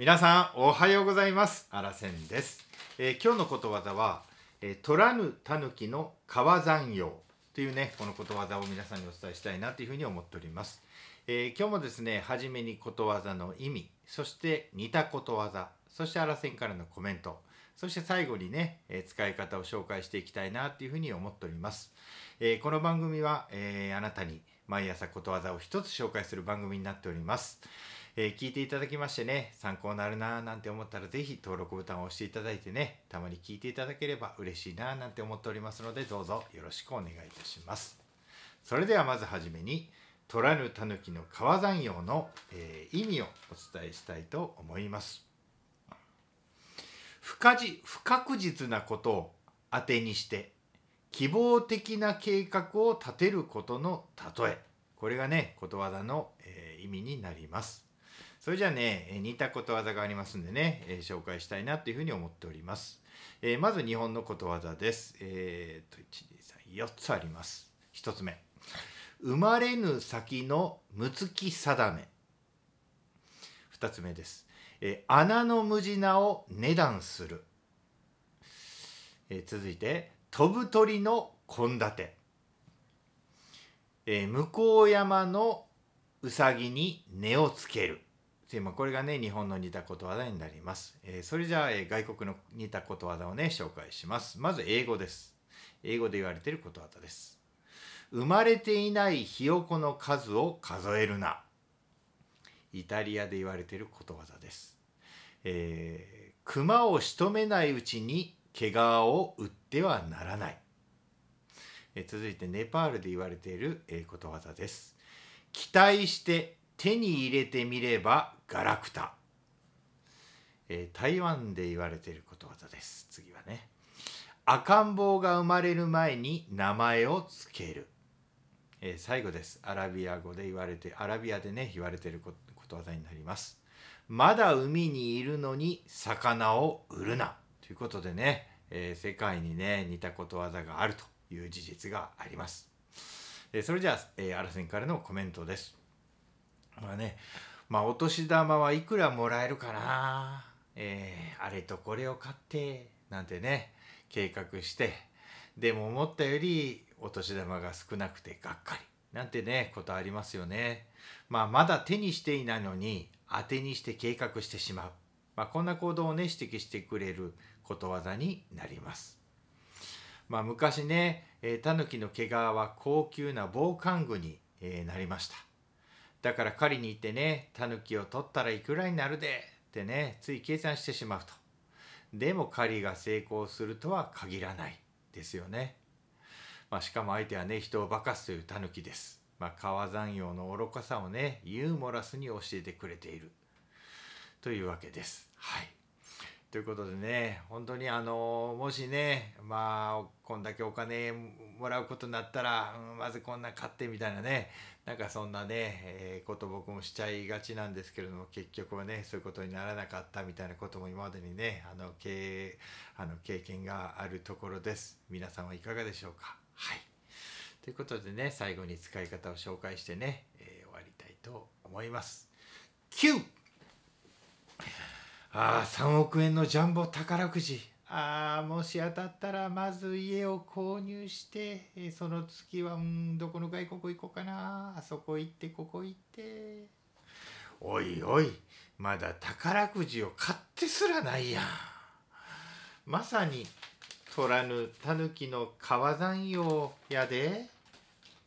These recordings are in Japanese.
皆さんおはようございます。あらせんです、えー今日のことわざは、えー、取らぬ狸の川山用というねこのことわざを皆さんにお伝えしたいなというふうに思っております、えー今日もですね初めにことわざの意味そして似たことわざそしてあらせんからのコメントそして最後にね、え使い方を紹介していきたいなというふうに思っております、えーこの番組は、えーあなたに毎朝ことわざを一つ紹介する番組になっております。えー聞いていただきましてね参考になるなーなんて思ったらぜひ登録ボタンを押していただいてねたまに聞いていただければ嬉しいなーなんて思っておりますのでどうぞよろしくお願いいたします。それではまずはじめに「取らぬ狸の川山用の」えー意味をお伝えしたいと思います。不可じ不確実なことを当てにして希望的な計画を立てることの例え。これがねことわざの、えー意味になります。それじゃあねえ似たことわざがありますんでね、えー紹介したいなというふうに思っております、えーまず日本のことわざです。えー、と1 2 3 4つあります。1つ目。生まれぬ先のむつき定め。2つ目です、えー穴の無地なを値段する、えー続いて飛ぶ鳥の献立、えー向こう山のうさぎに根をつける。でまあこれがね日本の似たことわざになります、えーそれじゃあ、えー外国の似たことわざをね紹介します。まず英語です。英語で言われていることわざです。生まれていないひよこの数を数えるな。イタリアで言われていることわざです、えー熊を仕留めないうちに毛皮を売ってはならない、えー続いてネパールで言われている、えことわざです。期待して手に入れてみればガラクタ、えー台湾で言われていることわざです。次はね。赤ん坊が生まれる前に名前をつける、えー最後です。アラビア語で言われてアラビアでね言われていることわざになります。まだ海にいるのに魚を売るな。ということでね、えー世界にね似たことわざがあるという事実があります。えそれじゃあ、えー、アラセンからのコメントです。まあね、まあお年玉はいくらもらえるかな、えーあれとこれを買ってなんてね計画してでも思ったよりお年玉が少なくてがっかりなんてねことありますよね。まあまだ手にしていないのに当てにして計画してしまう、まあ、こんな行動をね指摘してくれることわざになります。まあ、昔ね、えー、タヌキの毛皮は高級な防寒具に、えなりました。だから狩りに行ってね、タヌキを取ったらいくらになるでってね、つい計算してしまうと。でも狩りが成功するとは限らないですよね。まあ、しかも相手はね、人を化かすというタヌキです。まあ、川山陽の愚かさをね、ユーモラスに教えてくれているというわけです。はい。ということでね本当にあのもしねまあこんだけお金もらうことになったら、うんまずこんな買ってみたいなねなんかそんなね、えーこと僕もしちゃいがちなんですけれども結局はねそういうことにならなかったみたいなことも今までにねあの経あの経験があるところです。皆さんはいかがでしょうか？はい。ということでね最後に使い方を紹介してね、えー終わりたいと思います。9ああ3億円のジャンボ宝くじ。ああもし当たったらまず家を購入してえーその次はうんどこの外国行こうかな。あそこ行ってここ行って。おいおいまだ宝くじを買ってすらないやん。まさに取らぬ狸の川山用やで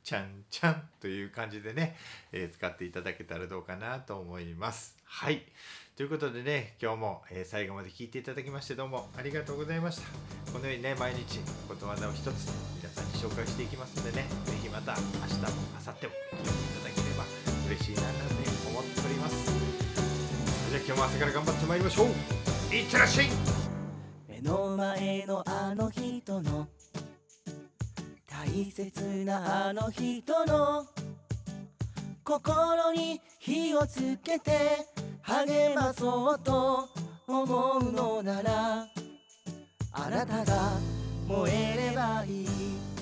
ちゃんちゃんという感じでね、えー使っていただけたらどうかなと思います。はい。ということでね今日も、えー最後まで聞いていただきましてどうもありがとうございました。このようにね毎日ことわざを一つ皆さんに紹介していきますのでねぜひまた明日も明後日も聞いていただければ嬉しいななんて思っております。それじゃ今日も朝から頑張ってまいりましょう。いってらっしゃい。目の前のあの人の大切なあの人の心に火をつけて励まそうと思うのならあなたが燃えればいい。